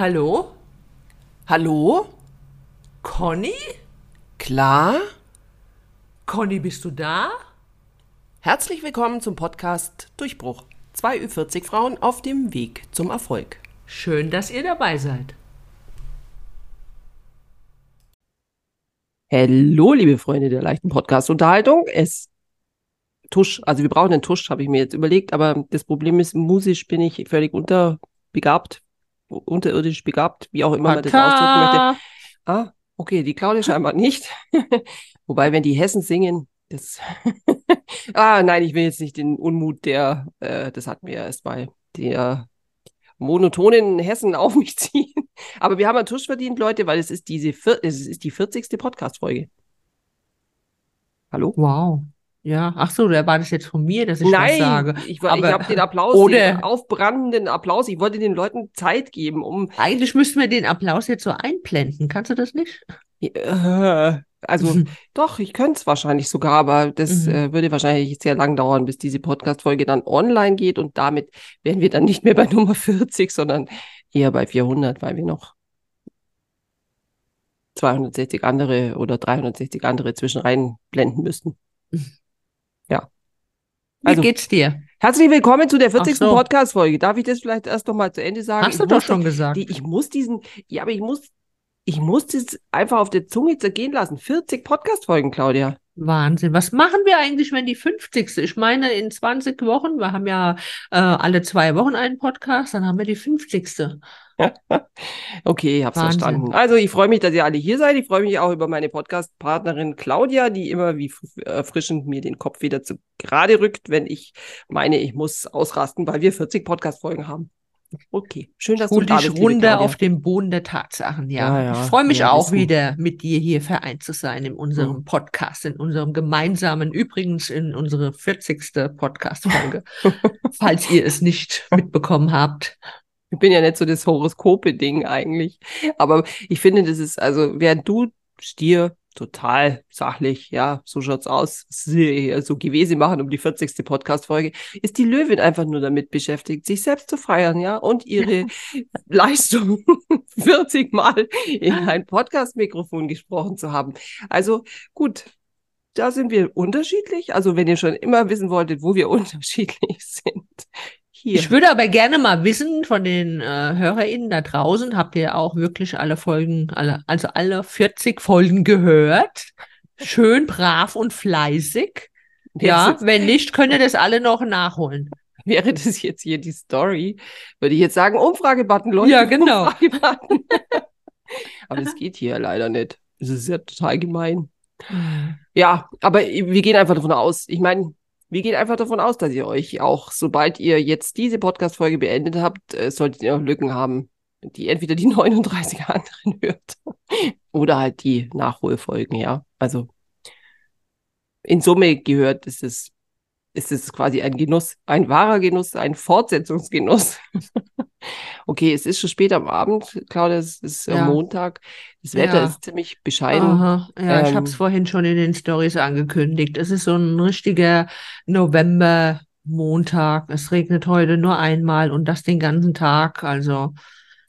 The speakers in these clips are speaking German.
Hallo? Hallo? Conny? Klar? Conny, bist du da? Herzlich willkommen zum Podcast Durchbruch. Zwei Ü40 Frauen auf dem Weg zum Erfolg. Schön, dass ihr dabei seid. Hallo, liebe Freunde der leichten Podcast-Unterhaltung. Es Tusch, also wir brauchen einen Tusch, habe ich mir jetzt überlegt, aber das Problem ist, musisch bin ich völlig unterbegabt, unterirdisch begabt, wie auch immer man das ausdrücken möchte. Ah, okay, die Claudia scheinbar nicht. Wobei, wenn die Hessen singen, das. ah, nein, ich will jetzt nicht den Unmut der, äh, das hat mir erstmal der monotonen Hessen auf mich ziehen. Aber wir haben einen Tusch verdient, Leute, weil es ist diese, es ist die 40. Podcast-Folge. Hallo? Wow. Ja, ach so, da war das jetzt von mir, dass ich Nein, was sage. ich, ich habe den Applaus, oder- den aufbrandenden Applaus. Ich wollte den Leuten Zeit geben, um Eigentlich müssten wir den Applaus jetzt so einblenden. Kannst du das nicht? äh, also doch, ich könnte es wahrscheinlich sogar, aber das Mhm. äh, würde wahrscheinlich sehr lang dauern, bis diese Podcast-Folge dann online geht und damit wären wir dann nicht mehr bei Nummer 40, sondern eher bei 400, weil wir noch 260 andere oder 360 andere zwischen reinblenden müssten. Wie Also- geht's dir? Herzlich willkommen zu der 40. so. Podcast-Folge. Darf ich das vielleicht erst noch mal zu Ende sagen? Hast Ich du doch schon gesagt. Die, ich muss diesen, ja, aber ich muss, ich muss das einfach auf der Zunge zergehen lassen. 40 Podcast-Folgen, Claudia. Wahnsinn. Was machen wir eigentlich, wenn die 50. Ich meine, in 20 Wochen, wir haben ja äh, alle zwei Wochen einen Podcast, dann haben wir die 50. Okay, ich hab's Wahnsinn. verstanden. Also ich freue mich, dass ihr alle hier seid. Ich freue mich auch über meine Podcast-Partnerin Claudia, die immer wie f- erfrischend mir den Kopf wieder zu gerade rückt, wenn ich meine, ich muss ausrasten, weil wir 40 Podcast-Folgen haben. Okay, schön, dass Hol du da bist, runter auf den Boden der Tatsachen, ja. Ja, ja, Ich freue mich ja, auch wieder, mit dir hier vereint zu sein in unserem Hm. Podcast, in unserem gemeinsamen, übrigens in unsere 40. Podcast-Folge, falls ihr es nicht mitbekommen habt. Ich bin ja nicht so das Horoskope-Ding eigentlich. Aber ich finde, das ist, also, während du Stier total sachlich, ja, so schaut's aus, so gewesen machen um die 40. Podcast-Folge, ist die Löwin einfach nur damit beschäftigt, sich selbst zu feiern, ja, und ihre Leistung 40 Mal in ein Podcast-Mikrofon gesprochen zu haben. Also, gut. Da sind wir unterschiedlich. Also, wenn ihr schon immer wissen wolltet, wo wir unterschiedlich sind, hier. Ich würde aber gerne mal wissen von den äh, HörerInnen da draußen, habt ihr auch wirklich alle Folgen, alle, also alle 40 Folgen gehört? Schön brav und fleißig. Ja, wenn nicht, könnt ihr das alle noch nachholen. Wäre das jetzt hier die Story, würde ich jetzt sagen, Umfragebutton, Leute. Ja, genau. Umfragebutton. aber das geht hier leider nicht. Das ist ja total gemein. Ja, aber wir gehen einfach davon aus. Ich meine, wir gehen einfach davon aus, dass ihr euch auch, sobald ihr jetzt diese Podcast-Folge beendet habt, äh, solltet ihr noch Lücken haben, die entweder die 39 anderen hört oder halt die Nachholfolgen, ja. Also in Summe gehört ist es, ist es quasi ein Genuss, ein wahrer Genuss, ein Fortsetzungsgenuss. okay, es ist schon spät am Abend, Claudia, es ist äh, Ja. Montag. Das Wetter Ja. ist ziemlich bescheiden. Aha, ja, ich Ähm, habe es vorhin schon in den Stories angekündigt. Es ist so ein richtiger November-Montag. Es regnet heute nur einmal und das den ganzen Tag. Also,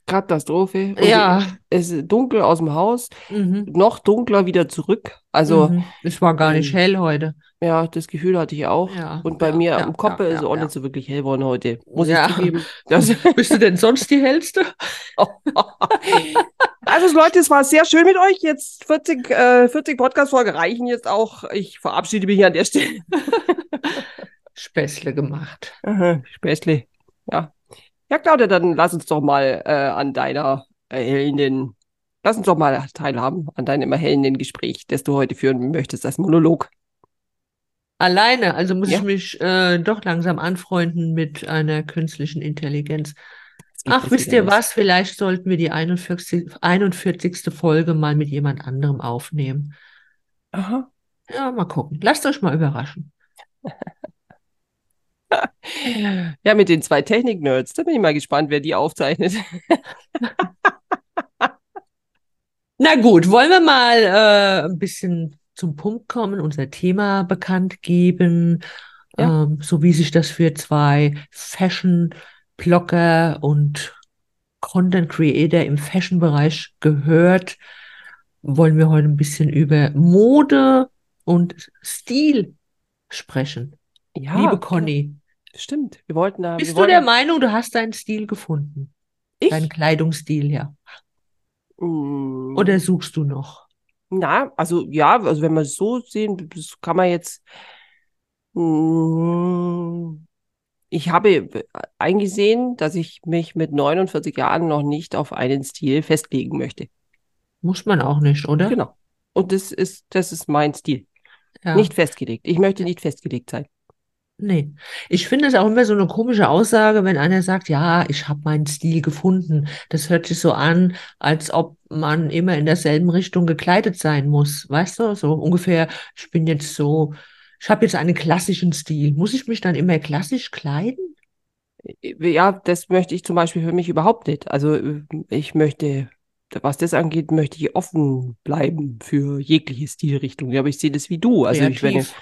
Katastrophe. Und ja. Es ist dunkel aus dem Haus, Mhm. noch dunkler wieder zurück. Also, mhm. Es war gar nicht ähm, hell heute. ja, das Gefühl hatte ich auch. Ja, Und bei ja, mir ja, am Kopf ist es auch nicht so wirklich hell geworden heute. Muss ich zugeben. Das, Bist du denn sonst die hellste? Also Leute, es war sehr schön mit euch. Jetzt 40, äh, 40 Podcast-Folgen reichen jetzt auch. Ich verabschiede mich an der Stelle. Späßle gemacht. Aha, Späßle. Ja. Ja, Claudia, dann lass uns doch mal äh, an deiner erhellenden, lass uns doch mal teilhaben an deinem erhellenden Gespräch, das du heute führen möchtest als Monolog. Alleine, also muss Ja. ich mich äh, doch langsam anfreunden mit einer künstlichen Intelligenz. Ach, wisst ihr was? Vielleicht sollten wir die 41, 41. Folge mal mit jemand anderem aufnehmen. Aha. Ja, mal gucken. Lasst euch mal überraschen. Ja, mit den zwei Technik-Nerds, da bin ich mal gespannt, wer die aufzeichnet. Na gut, wollen wir mal äh, ein bisschen zum Punkt kommen, unser Thema bekannt geben, Ja. ähm, so wie sich das für zwei Fashion-Blogger und Content Creator im Fashion-Bereich gehört, wollen wir heute ein bisschen über Mode und Stil sprechen. Ja, Liebe Conny, stimmt. Wir wollten da. bist du wollten, der Meinung, du hast deinen Stil gefunden? Ich? Deinen Kleidungsstil, ja. Mm, Oder suchst du noch? Na, also ja, also wenn wir es so sehen, kann man jetzt. Mm, Ich habe eingesehen, dass ich mich mit 49 Jahren noch nicht auf einen Stil festlegen möchte. Muss man auch nicht, oder? Genau. Und das ist, das ist mein Stil. Ja. Nicht festgelegt. Ich möchte nicht festgelegt sein. Nee. Ich finde es auch immer so eine komische Aussage, wenn einer sagt, ja, ich habe meinen Stil gefunden. Das hört sich so an, als ob man immer in derselben Richtung gekleidet sein muss. Weißt du, so ungefähr, ich bin jetzt so, ich habe jetzt einen klassischen Stil. Muss ich mich dann immer klassisch kleiden? Ja, das möchte ich zum Beispiel für mich überhaupt nicht. Also ich möchte, was das angeht, möchte ich offen bleiben für jegliche Stilrichtung. Ja, aber ich sehe das wie du. Also ich werde, Kreativ.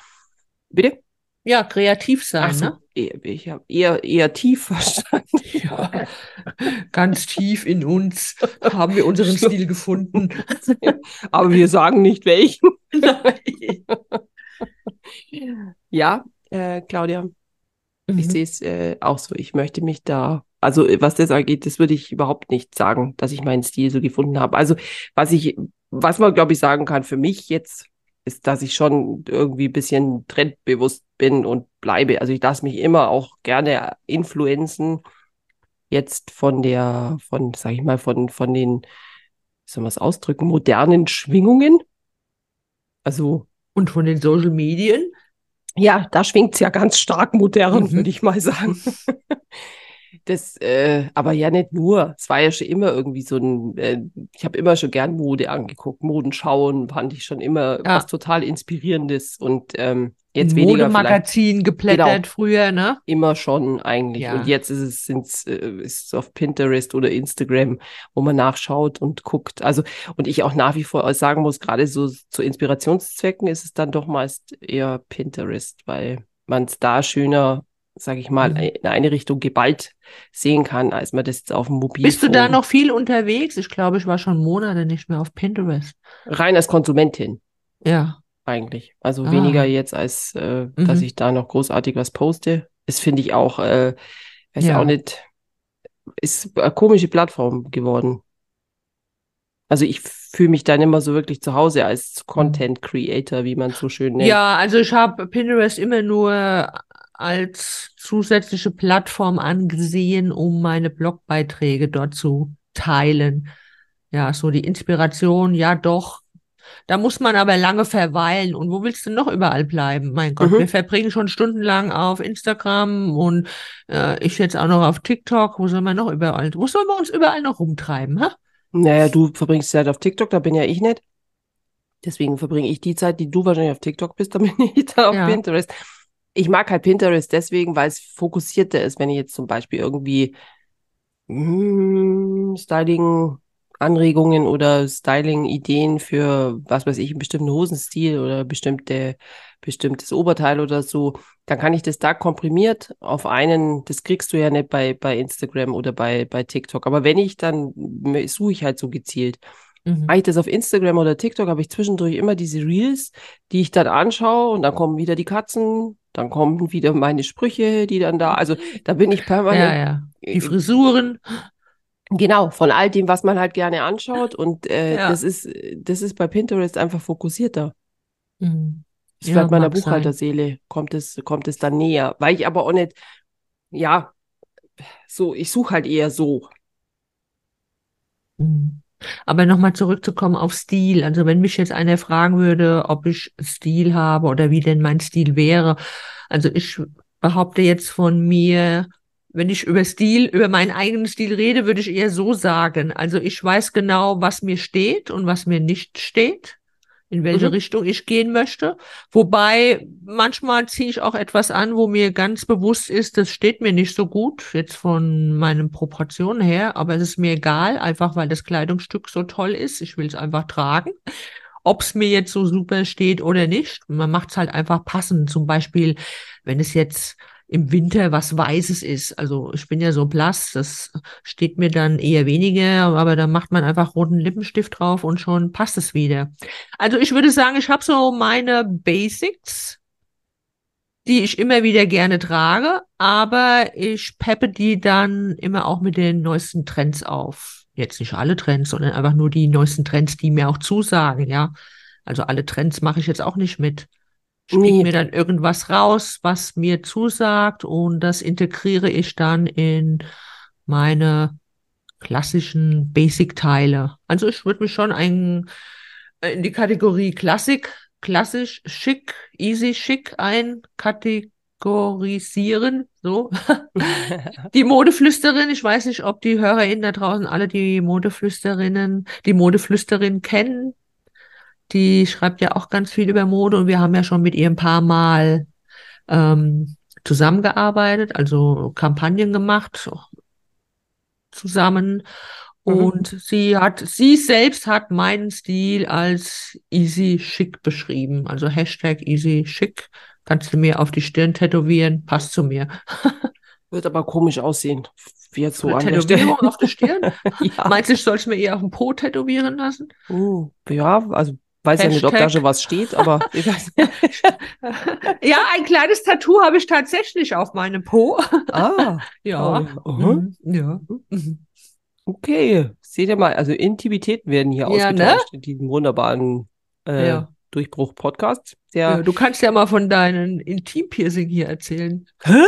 bitte? Ja, kreativ sein, so, ne? eher- ich habe eher, eher tief verstanden. Ja, ganz tief in uns haben wir unseren Stil gefunden. Aber wir sagen nicht welchen. Ja, äh, Claudia, ich Mhm. sehe es äh, auch so. Ich möchte mich da, also äh, was das angeht, das würde ich überhaupt nicht sagen, dass ich meinen Stil so gefunden habe. Also was ich, was man glaube ich sagen kann für mich jetzt, ist, dass ich schon irgendwie ein bisschen trendbewusst bin und bleibe. Also ich lasse mich immer auch gerne influenzen jetzt von der, von, sag ich mal, von, von den, wie soll man es ausdrücken, modernen Schwingungen. Also Und von den Social Medien? Ja, da schwingt's ja ganz stark modern, Mhm. würde ich mal sagen. Das, äh, aber ja nicht nur. Es war ja schon immer irgendwie so ein, äh, ich habe immer schon gern Mode angeguckt. Modenschauen fand ich schon immer Ja. was total Inspirierendes und ähm, jetzt weniger Modemagazin geblättert Genau. früher, ne? immer schon eigentlich. Ja. Und jetzt ist es, sind's, äh, ist es auf Pinterest oder Instagram, wo man nachschaut und guckt. Also, und ich auch nach wie vor sagen muss, gerade so zu Inspirationszwecken ist es dann doch meist eher Pinterest, weil man es da schöner, sage ich mal, Mhm. in eine Richtung geballt sehen kann, als man das jetzt auf dem Mobilfon. Bist du da noch viel unterwegs? Ich glaube, ich war schon Monate nicht mehr auf Pinterest. Rein als Konsumentin. Ja. eigentlich. Also Ah. weniger jetzt, als äh, dass Mhm. ich da noch großartig was poste. Das finde ich auch, äh, weiß Ja. auch nicht, ist eine komische Plattform geworden. Also ich fühle mich dann immer so wirklich zu Hause als Content Creator, wie man es so schön nennt. Ja, also ich habe Pinterest immer nur als zusätzliche Plattform angesehen, um meine Blogbeiträge dort zu teilen. Ja, so die Inspiration, ja doch. Da muss man aber lange verweilen. Und wo willst du noch überall bleiben? Mein Gott, Mhm. wir verbringen schon stundenlang auf Instagram und äh, ich jetzt auch noch auf TikTok. Wo soll man noch überall, wo sollen wir uns überall noch rumtreiben, ha? Naja, du verbringst Zeit auf TikTok, da bin ja ich nicht. Deswegen verbringe ich die Zeit, die du wahrscheinlich auf TikTok bist, bin ich dann auf Ja. Pinterest. Ich mag halt Pinterest deswegen, weil es fokussierter ist, wenn ich jetzt zum Beispiel irgendwie mm, Styling-Anregungen oder Styling-Ideen für, was weiß ich, einen bestimmten Hosenstil oder bestimmte, bestimmtes Oberteil oder so, dann kann ich das da komprimiert auf einen, das kriegst du ja nicht bei, bei Instagram oder bei, bei TikTok. Aber wenn ich, dann suche ich halt so gezielt. Mhm. Mache ich das auf Instagram oder TikTok, habe ich zwischendurch immer diese Reels, die ich dann anschaue und dann kommen wieder die Katzen, dann kommen wieder meine Sprüche, die dann da, also da bin ich Ja, permanent, ja. Die Frisuren. genau, von all dem, was man halt gerne anschaut und äh, Ja. das ist, das ist bei Pinterest einfach fokussierter. Mhm. Das Ja, vielleicht meiner sein. Buchhalterseele kommt es, kommt es dann näher, weil ich aber auch nicht, ja, so, ich suche halt eher so. Mhm. Aber nochmal zurückzukommen auf Stil. Also wenn mich jetzt einer fragen würde, ob ich Stil habe oder wie denn mein Stil wäre. Also ich behaupte jetzt von mir, wenn ich über Stil, über meinen eigenen Stil rede, würde ich eher so sagen. Also ich weiß genau, was mir steht und was mir nicht steht, in welche Mhm. Richtung ich gehen möchte. Wobei manchmal ziehe ich auch etwas an, wo mir ganz bewusst ist, das steht mir nicht so gut, jetzt von meinen Proportionen her, aber es ist mir egal, einfach weil das Kleidungsstück so toll ist. Ich will es einfach tragen. Ob es mir jetzt so super steht oder nicht. Man macht es halt einfach passend. Zum Beispiel, wenn es jetzt im Winter was Weißes ist. Also ich bin ja so blass, das steht mir dann eher weniger, aber dann macht man einfach roten Lippenstift drauf und schon passt es wieder. Also ich würde sagen, ich habe so meine Basics, die ich immer wieder gerne trage, aber ich peppe die dann immer auch mit den neuesten Trends auf. Jetzt nicht alle Trends, sondern einfach nur die neuesten Trends, die mir auch zusagen, ja. Also alle Trends mache ich jetzt auch nicht mit. Ich nee. mir dann irgendwas raus, was mir zusagt und das integriere ich dann in meine klassischen Basic-Teile. Also ich würde mich schon ein, äh, in die Kategorie Klassik, klassisch, schick, easy, schick einkategorisieren. So. die Modeflüsterin, ich weiß nicht, ob die HörerInnen da draußen alle die Modeflüsterinnen, die Modeflüsterin kennen. Die schreibt ja auch ganz viel über Mode und wir haben ja schon mit ihr ein paar Mal ähm, zusammengearbeitet, also Kampagnen gemacht zusammen. Mhm. Und sie hat, sie selbst hat meinen Stil als easy schick beschrieben. Also Hashtag easy schick. Kannst du mir auf die Stirn tätowieren, passt zu mir. Wird aber komisch aussehen. Wie jetzt so Eine an Tätowierung auf der Stirn? ja. Meinst du, ich soll es mir eher auf den Po tätowieren lassen? Uh, ja, also weiß Hashtag. ja nicht, ob da schon was steht, aber ich weiß. ja, ein kleines Tattoo habe ich tatsächlich auf meinem Po. Ah. ja. Oh, -huh. Ja. Mhm. Okay, seht ihr mal, also Intimitäten werden hier ja, ausgetauscht ne? in diesem wunderbaren äh, ja. Durchbruch-Podcast. Ja, du kannst ja mal von deinen Intim-Piercing hier erzählen. Hä?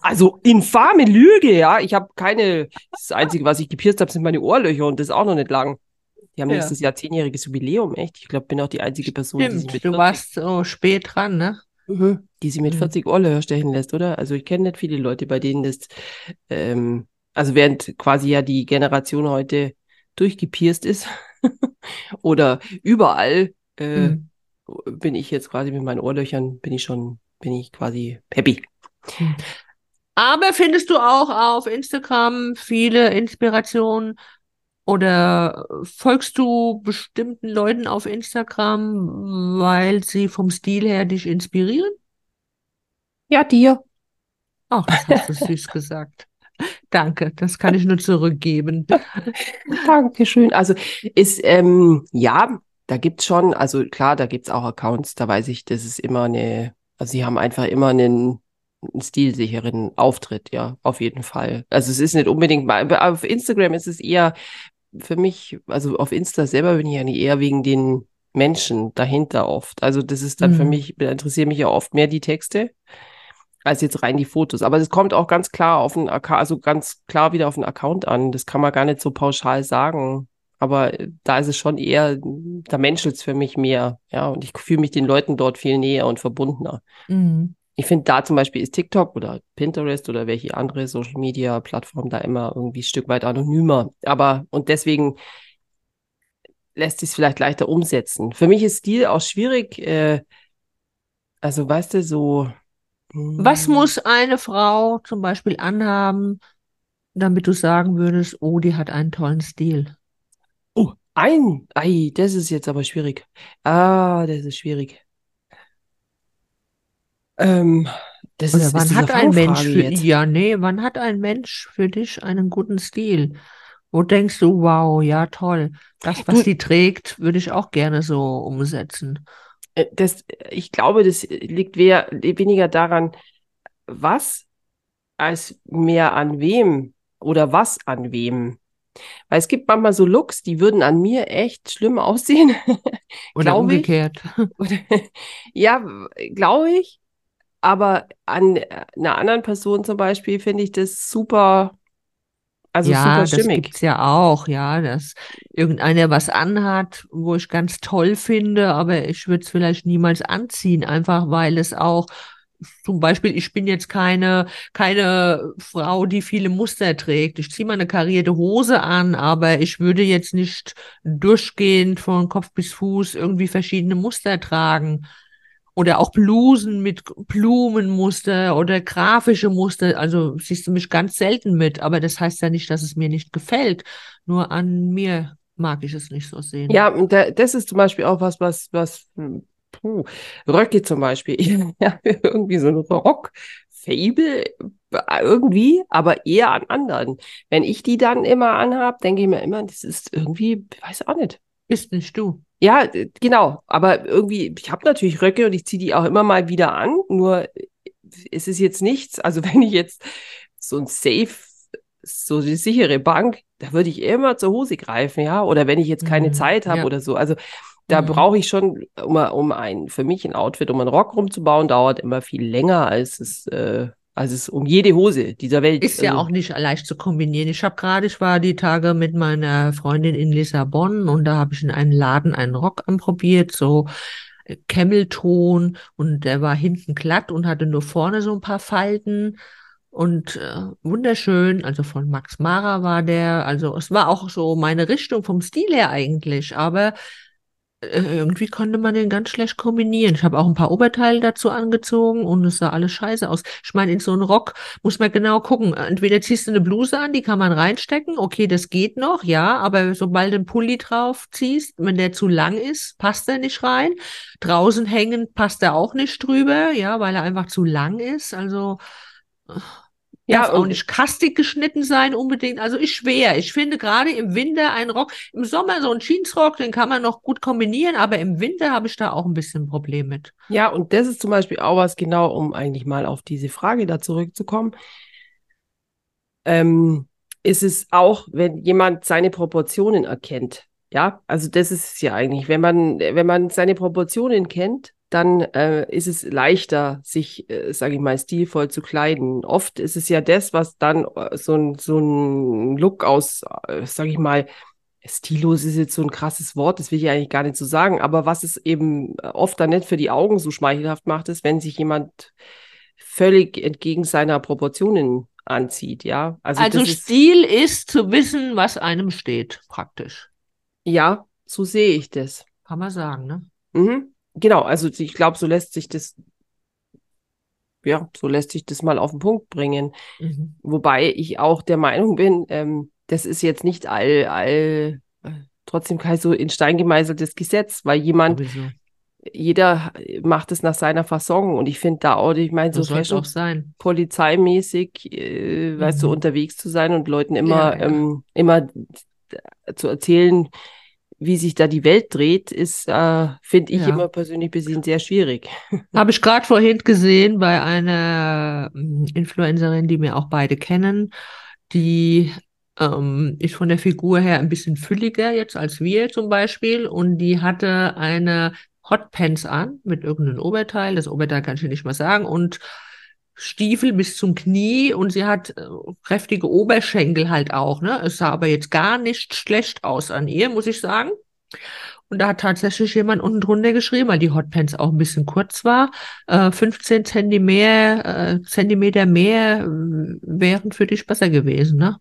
Also infame Lüge, ja. Ich habe keine. Das Einzige, was ich gepierst habe, sind meine Ohrlöcher und das ist auch noch nicht lang. Die haben ja. nächstes Jahr zehnjähriges Jubiläum, echt. Ich glaube, bin auch die einzige Person, Stimmt, die sich mit du 40, warst so spät dran, ne? Mhm, die sie mit 40 mhm. Ohrlöcher stechen lässt, oder? Also ich kenne nicht viele Leute, bei denen das, ähm, also während quasi ja die Generation heute durchgepierst ist oder überall äh, mhm. bin ich jetzt quasi mit meinen Ohrlöchern, bin ich schon, bin ich quasi happy. Mhm. Aber findest du auch auf Instagram viele Inspirationen oder folgst du bestimmten Leuten auf Instagram, weil sie vom Stil her dich inspirieren? Ja, dir. Ach, das hast du süß gesagt. Danke, das kann ich nur zurückgeben. Dankeschön. Also ist, ähm, ja, da gibt's schon, also klar, da gibt's auch Accounts, da weiß ich, das ist immer eine, also sie haben einfach immer einen, einen stilsicheren Auftritt, ja, auf jeden Fall. Also es ist nicht unbedingt, auf Instagram ist es eher für mich, also auf Insta selber bin ich ja nicht eher wegen den Menschen dahinter oft. Also das ist dann mhm. für mich, interessieren mich ja oft mehr die Texte als jetzt rein die Fotos. Aber es kommt auch ganz klar auf den Account, also ganz klar wieder auf den Account an. Das kann man gar nicht so pauschal sagen. Aber da ist es schon eher, da menschelt es für mich mehr. Ja, und ich fühle mich den Leuten dort viel näher und verbundener. Mhm ich finde da zum Beispiel ist TikTok oder Pinterest oder welche andere Social Media Plattform da immer irgendwie ein Stück weit anonymer. Aber und deswegen lässt sich es vielleicht leichter umsetzen. Für mich ist Stil auch schwierig. Äh, also weißt du so. Was hm. muss eine Frau zum Beispiel anhaben, damit du sagen würdest, oh, die hat einen tollen Stil? Oh, ein, ei, das ist jetzt aber schwierig. Ah, das ist schwierig. Ähm, das ist, wann hat ein Mensch für, jetzt? ja, nee, wann hat ein Mensch für dich einen guten Stil? Wo denkst du, wow, ja, toll. Das, was du, sie trägt, würde ich auch gerne so umsetzen. Äh, das, ich glaube, das liegt wer, weniger daran, was, als mehr an wem oder was an wem. Weil es gibt manchmal so Looks, die würden an mir echt schlimm aussehen. oder umgekehrt. ja, glaube ich. Aber an äh, einer anderen Person zum Beispiel finde ich das super, also ja, super das gibt's ja auch, ja, dass irgendeiner was anhat, wo ich ganz toll finde, aber ich würde es vielleicht niemals anziehen, einfach weil es auch zum Beispiel, ich bin jetzt keine, keine Frau, die viele Muster trägt. Ich ziehe mal eine karierte Hose an, aber ich würde jetzt nicht durchgehend von Kopf bis Fuß irgendwie verschiedene Muster tragen oder auch Blusen mit Blumenmuster oder grafische Muster. Also siehst du mich ganz selten mit, aber das heißt ja nicht, dass es mir nicht gefällt. Nur an mir mag ich es nicht so sehen. Ja, das ist zum Beispiel auch was, was, was, puh, Röcke zum Beispiel. Ich habe irgendwie so einen Rock Fable äh, irgendwie, aber eher an anderen. Wenn ich die dann immer anhab, denke ich mir immer, das ist irgendwie, weiß auch nicht. Bist nicht du. Ja, äh, genau. Aber irgendwie, ich habe natürlich Röcke und ich ziehe die auch immer mal wieder an. Nur äh, es ist jetzt nichts. Also wenn ich jetzt so ein Safe, so die sichere Bank, da würde ich immer zur Hose greifen, ja. Oder wenn ich jetzt keine Mhm, Zeit habe ja. oder so. Also da Mhm. brauche ich schon, um, um ein, für mich ein Outfit, um einen Rock rumzubauen, dauert immer viel länger, als es, äh, als es um jede Hose dieser Welt. Ist ja Also, auch nicht leicht zu kombinieren. Ich habe gerade, ich war die Tage mit meiner Freundin in Lissabon und da habe ich in einem Laden einen Rock anprobiert, so äh, Camelton und der war hinten glatt und hatte nur vorne so ein paar Falten und äh, wunderschön. Also von Max Mara war der. Also es war auch so meine Richtung vom Stil her eigentlich, aber äh, irgendwie konnte man den ganz schlecht kombinieren. Ich habe auch ein paar Oberteile dazu angezogen und es sah alles scheiße aus. Ich meine, in so einen Rock muss man genau gucken. Entweder ziehst du eine Bluse an, die kann man reinstecken. Okay, das geht noch, ja. Aber sobald du einen Pulli drauf ziehst, wenn der zu lang ist, passt er nicht rein. Draußen hängen passt er auch nicht drüber, ja, weil er einfach zu lang ist. Also Ja, darf auch und- nicht kastig geschnitten sein unbedingt. Also ist schwer. Ich finde gerade im Winter ein Rock, im Sommer so ein Jeansrock, den kann man noch gut kombinieren, aber im Winter habe ich da auch ein bisschen ein Problem mit. Ja, und das ist zum Beispiel auch was genau, um eigentlich mal auf diese Frage da zurückzukommen. Ähm, ist es auch, wenn jemand seine Proportionen erkennt. Ja, also das ist es ja eigentlich. Wenn man, wenn man seine Proportionen kennt, dann äh, ist es leichter, sich, äh, sage ich mal, stilvoll zu kleiden. Oft ist es ja das, was dann äh, so ein, so ein Look aus, äh, sage ich mal, Stilos ist jetzt so ein krasses Wort, das will ich eigentlich gar nicht so sagen, aber was es eben oft dann nicht für die Augen so schmeichelhaft macht, ist, wenn sich jemand völlig entgegen seiner Proportionen anzieht, ja. Also, Also das ist, Stil ist zu wissen, was einem steht, praktisch. ja, so sehe ich das. Kann man sagen, ne? Mhm. Genau, also ich glaube, so lässt sich das, ja, so lässt sich das mal auf den Punkt bringen. Mhm. Wobei ich auch der Meinung bin, ähm, das ist jetzt nicht all, all, äh, trotzdem kein so in Stein gemeißeltes Gesetz, weil jemand, Sowieso. jeder macht es nach seiner Fasson und ich finde da auch, ich meine, So so Fashion auch sein. polizeimäßig, äh, weißt du, Mhm. unterwegs zu sein und Leuten immer, Ja, ja. Ähm, immer zu erzählen, wie sich da die Welt dreht, ist, äh, finde ich Ja. immer persönlich ein bisschen sehr schwierig. Habe ich gerade vorhin gesehen bei einer ähm, Influencerin, die wir auch beide kennen, die ähm, ist von der Figur her ein bisschen fülliger jetzt als wir zum Beispiel und die hatte eine Hotpants an mit irgendeinem Oberteil, das Oberteil kann ich nicht mal sagen und Stiefel bis zum Knie und sie hat äh, kräftige Oberschenkel halt auch, ne? Es sah aber jetzt gar nicht schlecht aus an ihr, muss ich sagen. Und da hat tatsächlich jemand unten drunter geschrieben, weil die Hotpants auch ein bisschen kurz war, äh, 15 Zentimeter, äh, Zentimeter mehr äh, wären für dich besser gewesen, ne?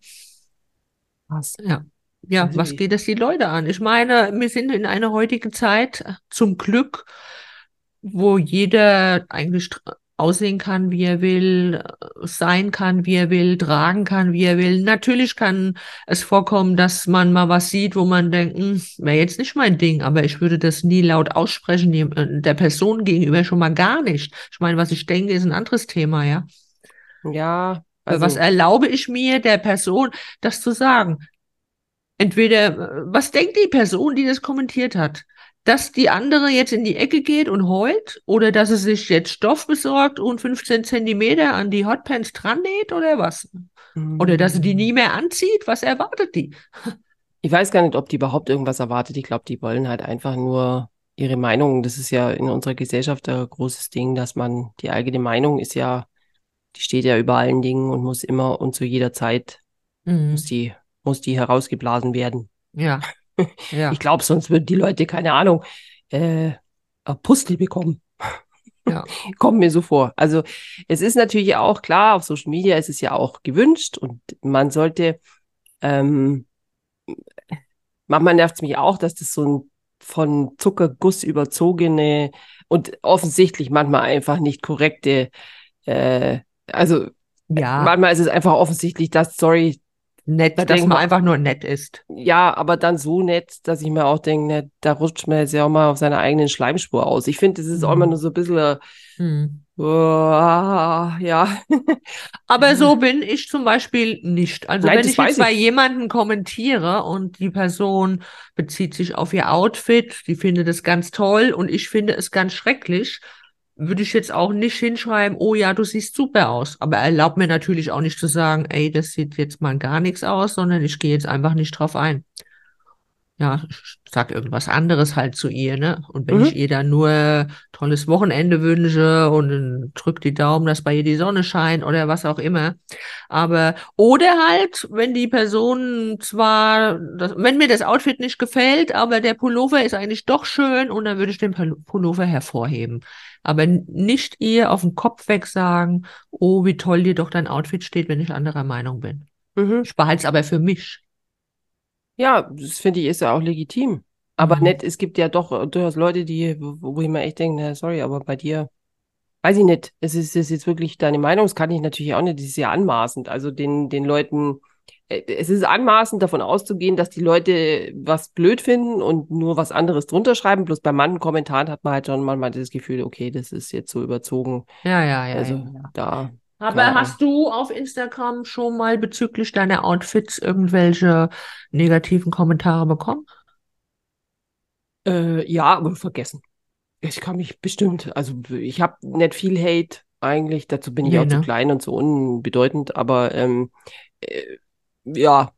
Was? Ja. Ja, was geht es die Leute an? Ich meine, wir sind in einer heutigen Zeit äh, zum Glück, wo jeder eigentlich aussehen kann, wie er will, sein kann, wie er will, tragen kann, wie er will. Natürlich kann es vorkommen, dass man mal was sieht, wo man denkt, wäre jetzt nicht mein Ding, aber ich würde das nie laut aussprechen, äh, der Person gegenüber schon mal gar nicht. Ich meine, was ich denke, ist ein anderes Thema, ja. Ja, Also, was erlaube ich mir, der Person, das zu sagen? Entweder, äh, was denkt die Person, die das kommentiert hat? Dass die andere jetzt in die Ecke geht und heult? Oder dass sie sich jetzt Stoff besorgt und 15 Zentimeter an die Hotpants dran näht oder was? Oder dass sie die nie mehr anzieht? Was erwartet die? Ich weiß gar nicht, ob die überhaupt irgendwas erwartet. Ich glaube, die wollen halt einfach nur ihre Meinung. Das ist ja in unserer Gesellschaft ein großes Ding, dass man, die eigene Meinung ist ja, die steht ja über allen Dingen und muss immer und zu jeder Zeit Mhm. muss die, muss die herausgeblasen werden. Ja, ja, Ich glaube, sonst würden die Leute, keine Ahnung, äh, Pustel bekommen. ja. Kommt mir so vor. Also es ist natürlich auch klar, auf Social Media ist es ja auch gewünscht und man sollte, ähm, manchmal nervt es mich auch, dass das so ein von Zuckerguss überzogene und offensichtlich manchmal einfach nicht korrekte, äh, also Ja, manchmal ist es einfach offensichtlich, dass, sorry, Nett, Da dass man mal- einfach nur nett ist. Ja, aber dann so nett, dass ich mir auch denke, ne, da rutscht man jetzt ja auch mal auf seiner eigenen Schleimspur aus. Ich finde, das ist auch Mhm. immer nur so ein bisschen, äh, Hm. oh, ja. Aber so bin ich zum Beispiel nicht. Also Nein, wenn ich jetzt weiß bei ich. jemandem kommentiere und die Person bezieht sich auf ihr Outfit, die findet es ganz toll und ich finde es ganz schrecklich, würde ich jetzt auch nicht hinschreiben, oh ja, du siehst super aus. Aber erlaubt mir natürlich auch nicht zu sagen, ey, das sieht jetzt mal gar nichts aus, sondern ich gehe jetzt einfach nicht drauf ein. Ja, ich sag irgendwas anderes halt zu ihr, ne? Und wenn Mhm. ich ihr dann nur tolles Wochenende wünsche und drück die Daumen, dass bei ihr die Sonne scheint oder was auch immer. Aber, oder halt, wenn die Person zwar, das, wenn mir das Outfit nicht gefällt, aber der Pullover ist eigentlich doch schön und dann würde ich den Pul- Pullover hervorheben. Aber nicht ihr auf den Kopf weg sagen, oh, wie toll dir doch dein Outfit steht, wenn ich anderer Meinung bin. Mhm. Ich behalte es aber für mich. Ja, das finde ich ist ja auch legitim. Aber Mhm. nett, es gibt ja doch äh, durchaus Leute, die, wo, ich mir echt denke, na, sorry, aber bei dir, weiß ich nicht, es ist, ist jetzt wirklich deine Meinung, das kann ich natürlich auch nicht, das ist ja anmaßend. Also den, den Leuten, äh, es ist anmaßend davon auszugehen, dass die Leute was blöd finden und nur was anderes drunter schreiben. Bloß bei manchen Kommentaren hat man halt schon manchmal das Gefühl, okay, das ist jetzt so überzogen. Ja, ja, ja, Also ja, ja. da, Aber Keine hast du auf Instagram schon mal bezüglich deiner Outfits irgendwelche negativen Kommentare bekommen? äh, ja, aber vergessen. Ich kann mich bestimmt, also ich habe nicht viel Hate eigentlich, dazu bin ich Nee, auch zu ne? klein und zu unbedeutend, aber ähm, äh, ja,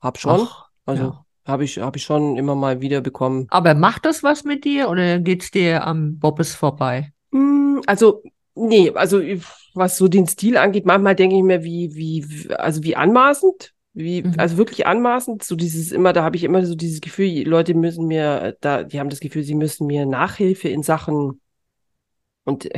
hab schon. Ach, Also ja. habe ich, hab ich schon immer mal wieder bekommen. Aber macht das was mit dir oder geht's dir am Bobbes vorbei? Hm, also, nee, also was so den Stil angeht, manchmal denke ich mir, wie, wie, also wie anmaßend, wie, Mhm. also wirklich anmaßend, so dieses immer, da habe ich immer so dieses Gefühl, die Leute müssen mir, da, die haben das Gefühl, sie müssen mir Nachhilfe in Sachen und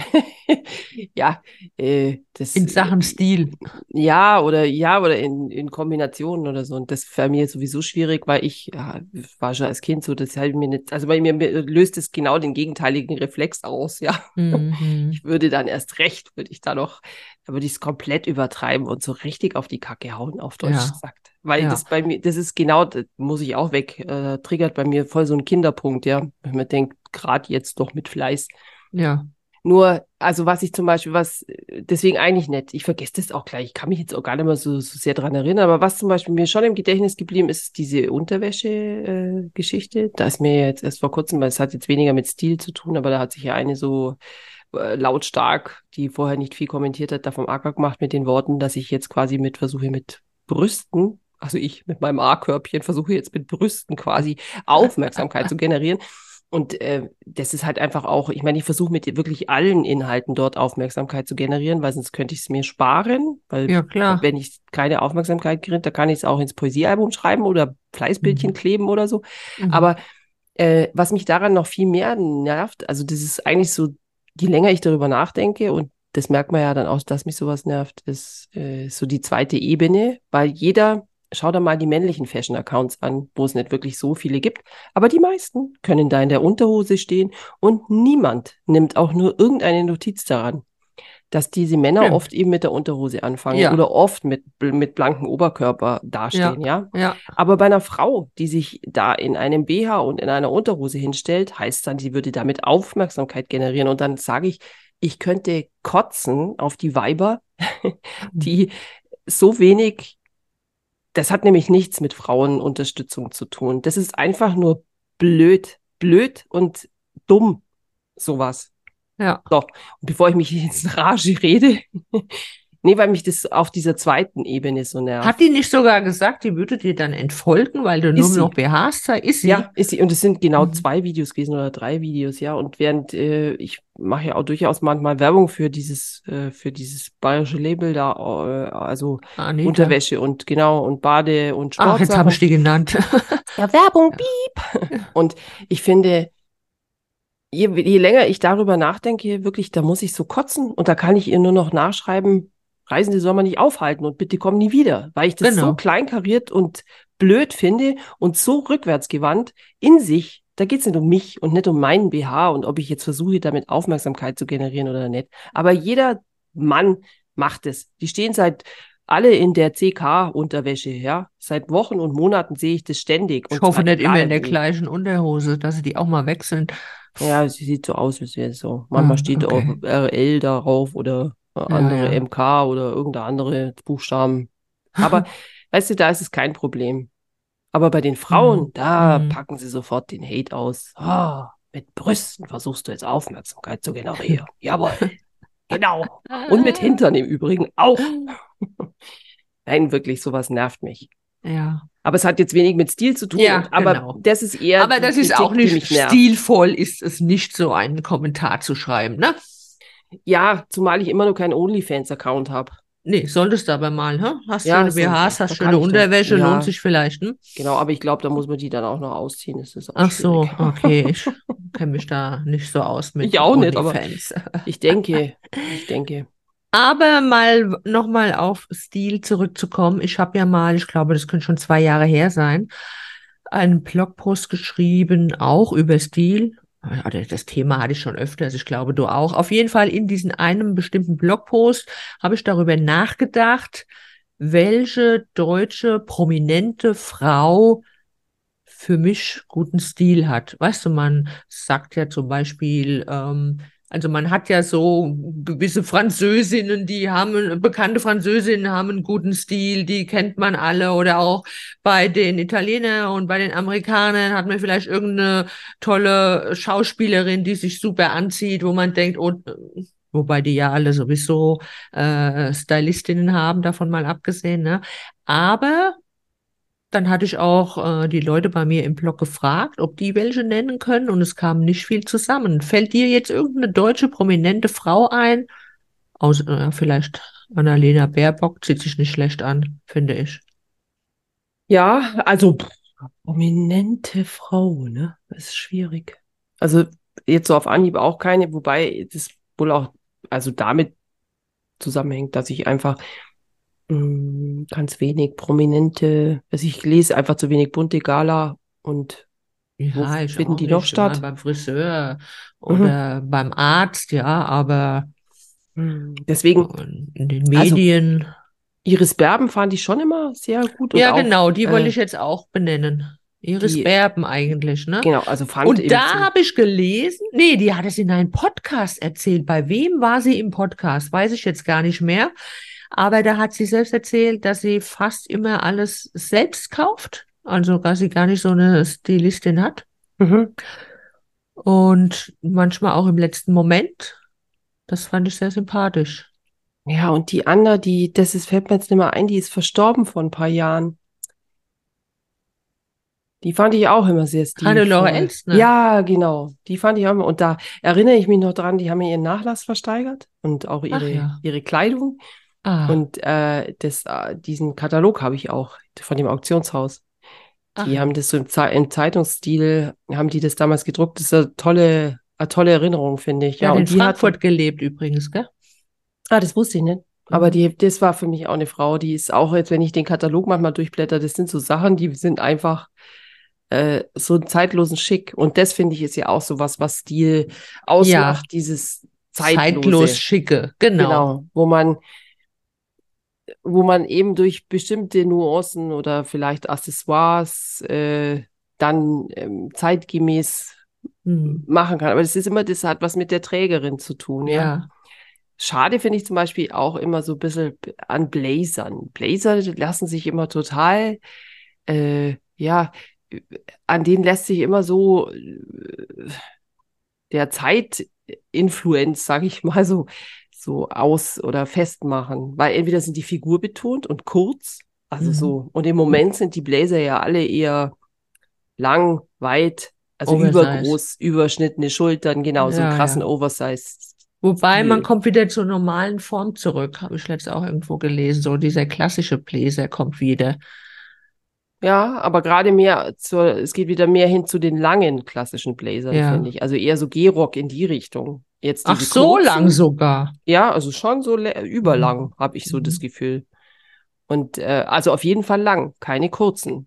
ja, äh, das In Sachen Stil. ja, oder ja, oder in, in Kombinationen oder so. Und das bei mir sowieso schwierig, weil ich ja, war schon als Kind so, das halt mir nicht, also bei mir, mir löst es genau den gegenteiligen Reflex aus, ja. Mhm. Ich würde dann erst recht, würde ich da noch, da würde ich es komplett übertreiben und so richtig auf die Kacke hauen, auf Deutsch Ja. gesagt. Weil Ja. das bei mir, das ist genau, das muss ich auch weg, äh, triggert bei mir voll so ein Kinderpunkt, ja. Wenn man denkt, gerade jetzt doch mit Fleiß. Ja. Nur, also was ich zum Beispiel, was, deswegen eigentlich nicht, ich vergesse das auch gleich, ich kann mich jetzt auch gar nicht mehr so, so sehr dran erinnern, aber was zum Beispiel mir schon im Gedächtnis geblieben ist, ist diese Unterwäsche-Geschichte. da ist mir jetzt erst vor kurzem, weil es hat jetzt weniger mit Stil zu tun, aber da hat sich ja eine so äh, lautstark, die vorher nicht viel kommentiert hat, da vom Acker gemacht mit den Worten, dass ich jetzt quasi mit versuche mit Brüsten, also ich mit meinem A-Körbchen versuche jetzt mit Brüsten quasi Aufmerksamkeit zu generieren. Und äh, das ist halt einfach auch, ich meine, ich versuche mit wirklich allen Inhalten dort Aufmerksamkeit zu generieren, weil sonst könnte ich es mir sparen, weil Ja, klar. wenn ich keine Aufmerksamkeit kriege, da kann ich es auch ins Poesiealbum schreiben oder Fleißbildchen Mhm. kleben oder so. Mhm. Aber äh, was mich daran noch viel mehr nervt, also das ist eigentlich so, je länger ich darüber nachdenke, und das merkt man ja dann auch, dass mich sowas nervt, ist äh, so die zweite Ebene, weil jeder, schau da mal die männlichen Fashion-Accounts an, wo es nicht wirklich so viele gibt, aber die meisten können da in der Unterhose stehen und niemand nimmt auch nur irgendeine Notiz daran. Dass diese Männer Stimmt. oft eben mit der Unterhose anfangen Ja. oder oft mit, mit blankem Oberkörper dastehen, ja? Ja. Aber bei einer Frau, die sich da in einem BH und in einer Unterhose hinstellt, heißt dann, sie würde damit Aufmerksamkeit generieren. Und dann sage ich, ich könnte kotzen auf die Weiber, die so wenig, das hat nämlich nichts mit Frauenunterstützung zu tun. Das ist einfach nur blöd, blöd und dumm, sowas. Ja. So, und bevor ich mich jetzt in Rage rede, nee, weil mich das auf dieser zweiten Ebene so nervt. Hat die nicht sogar gesagt, die würde dir dann entfolgen, weil du Ist nur sie. noch BHs zeigst? Ist sie? Ja, ist sie. Und es sind genau Mhm. zwei Videos gewesen oder drei Videos, ja. Und während äh, ich mache ja auch durchaus manchmal Werbung für dieses, äh, für dieses bayerische Label da, äh, also Anita. Unterwäsche und genau und Bade und Ach, jetzt habe ich die genannt. Ja, Werbung, piep. Und ich finde, je, je länger ich darüber nachdenke, wirklich, da muss ich so kotzen und da kann ich ihr nur noch nachschreiben, Reisende soll man nicht aufhalten und bitte komm nie wieder, weil ich das Genau. so kleinkariert und blöd finde und so rückwärtsgewandt in sich. Da geht es nicht um mich und nicht um meinen BH und ob ich jetzt versuche, damit Aufmerksamkeit zu generieren oder nicht. Aber jeder Mann macht es. Die stehen seit alle in der CK-Unterwäsche, ja. Seit Wochen und Monaten sehe ich das ständig. Ich hoffe nicht immer in der gleichen Unterhose, dass sie die auch mal wechseln. Ja, sie sieht so aus, wie sie ist so. Manchmal Ah, steht okay. auch RL darauf oder andere ja. MK oder irgendeine andere Buchstaben. Aber weißt du, da ist es kein Problem. Aber bei den Frauen, Mhm. da Mhm. packen sie sofort den Hate aus. Ah, mit Brüsten versuchst du jetzt Aufmerksamkeit zu generieren. Jawohl, genau. Und mit Hintern im Übrigen auch. Nein, wirklich, sowas nervt mich. Ja. Aber es hat jetzt wenig mit Stil zu tun. Ja, aber genau. das ist eher. Aber das ist Kritik, auch die nicht stilvoll, ist es nicht so einen Kommentar zu schreiben, ne? Ja, zumal ich immer noch keinen OnlyFans-Account habe. Nee, solltest du aber mal, hä? Hast Ja, so, BHs, da hast schöne doch. Unterwäsche, Ja. lohnt sich vielleicht, ne? Genau, aber ich glaube, da muss man die dann auch noch ausziehen. Das ist auch Ach so, schwierig. okay. Ich kenne mich da nicht so aus mit Ich auch nicht, aber-. Ich denke, ich denke. Aber mal nochmal auf Stil zurückzukommen. Ich habe ja mal, ich glaube, das könnte schon zwei Jahre her sein, einen Blogpost geschrieben, auch über Stil. Oder Das Thema hatte ich schon öfters, ich glaube, du auch. Auf jeden Fall in diesem einem bestimmten Blogpost habe ich darüber nachgedacht, welche deutsche prominente Frau für mich guten Stil hat. Weißt du, man sagt ja zum Beispiel, ähm, also man hat ja so gewisse Französinnen, die haben, bekannte Französinnen haben einen guten Stil, die kennt man alle. Oder auch bei den Italienern und bei den Amerikanern hat man vielleicht irgendeine tolle Schauspielerin, die sich super anzieht, wo man denkt, oh, wobei die ja alle sowieso äh, Stylistinnen haben, davon mal abgesehen, ne? Aber dann hatte ich auch äh, die Leute bei mir im Blog gefragt, ob die welche nennen können und es kam nicht viel zusammen. Fällt dir jetzt irgendeine deutsche prominente Frau ein? Aus, äh, vielleicht Annalena Baerbock zieht sich nicht schlecht an, finde ich. Ja, also prominente Frau, ne? Das ist schwierig. Also jetzt so auf Anhieb auch keine, wobei das wohl auch also damit zusammenhängt, dass ich einfach mh, ganz wenig prominente, also ich lese einfach zu wenig bunte Gala und Ja, ich finden die noch statt? beim Friseur oder beim Arzt, ja, aber mh, deswegen in den Also, Medien. Iris Berben fand ich schon immer sehr gut ja, genau, die wollte äh, ich jetzt auch benennen. Iris die- Berben eigentlich, ne? Genau, also fand Und da habe ich gelesen, nee, die hat es in einem Podcast erzählt. Bei wem war sie im Podcast? Weiß ich jetzt gar nicht mehr. Aber da hat sie selbst erzählt, dass sie fast immer alles selbst kauft. Also, dass sie gar nicht so eine Stilistin hat. Mhm. Und manchmal auch im letzten Moment. Das fand ich sehr sympathisch. Ja, und die andere, die, das ist, fällt mir jetzt nicht mehr ein, die ist verstorben vor ein paar Jahren. Die fand ich auch immer sehr Hannelore stilvoll. Elstner. Ja, genau. Die fand ich auch immer. Und da erinnere ich mich noch dran, die haben ja ihren Nachlass versteigert und auch ihre, ja. ihre Kleidung. Ah, Und äh, das, äh, diesen Katalog habe ich auch von dem Auktionshaus. ach Die ja. haben das so im, Ze im Zeitungsstil, haben die das damals gedruckt. Das ist eine tolle, eine tolle Erinnerung, finde ich. Die Ja, hat in und die hat, Frankfurt gelebt übrigens, gell? ah, das wusste ich nicht. Aber Mhm. die, das war für mich auch eine Frau, die ist auch jetzt, wenn ich den Katalog manchmal durchblätter, das sind so Sachen, die sind einfach äh, so einen zeitlosen Schick. Und das finde ich ist ja auch so was, was Stil ausmacht, dieses zeitlose. Zeitlos schicke, genau. Genau, wo man, wo man eben durch bestimmte Nuancen oder vielleicht Accessoires äh, dann ähm, zeitgemäß Hm. machen kann. Aber das ist immer, das hat was mit der Trägerin zu tun, ja. Ja. Schade finde ich zum Beispiel auch immer so ein bisschen an Blazern. Blazer lassen sich immer total, äh, ja, an denen lässt sich immer so äh, der Zeitinfluenz, sage ich mal so, so aus oder festmachen. Weil entweder sind die Figur betont und kurz, also Mhm. so, und im Moment sind die Blazer ja alle eher lang, weit, also Oversize. übergroß, überschnittene Schultern, genau, so einen Ja, krassen ja. Oversize. Wobei man kommt wieder zur normalen Form zurück, habe ich letztens auch irgendwo gelesen. So dieser klassische Bläser kommt wieder. Ja, aber gerade mehr zur, es geht wieder mehr hin zu den langen klassischen Blazern, Ja. finde ich. Also eher so Gehrock in die Richtung. Jetzt Ach, so kurzen, lang sogar. Ja, also schon so überlang, Mhm. habe ich so das Mhm. Gefühl. Und äh, also auf jeden Fall lang, keine kurzen.